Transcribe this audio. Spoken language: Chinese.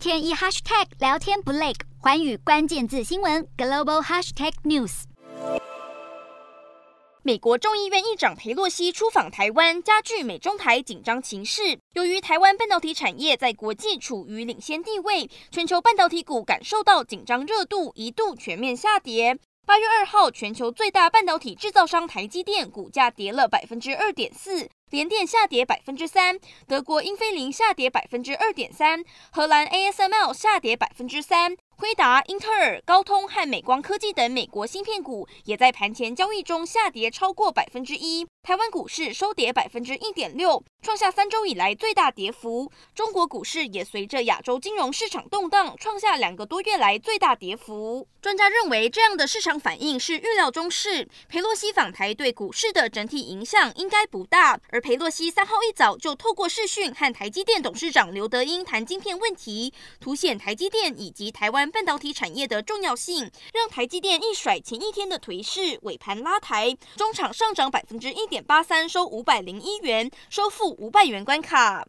天一 hashtag 聊天不累，寰宇关键字新闻 global hashtag news。美国众议院议长裴洛西出访台湾，加剧美中台紧张情势。由于台湾半导体产业在国际处于领先地位，全球半导体股感受到紧张热度，一度全面下跌。八月二号，全球最大半导体制造商台积电股价跌了百分之二点四，联电下跌百分之三，德国英飞凌下跌百分之二点三，荷兰 ASML 下跌百分之三。辉达、英特尔、高通和美光科技等美国芯片股也在盘前交易中下跌超过百分之一。台湾股市收跌百分之一点六，创下三周以来最大跌幅。中国股市也随着亚洲金融市场动荡，创下两个多月来最大跌幅。专家认为，这样的市场反应是预料中事。裴洛西访台对股市的整体影响应该不大。而裴洛西三号一早就透过视讯和台积电董事长刘德英谈晶片问题，凸显台积电以及台湾。半导体产业的重要性，让台积电一甩前一天的颓势，尾盘拉抬，中场上涨百分之一点八三，收五百零一元，收复五百元关卡。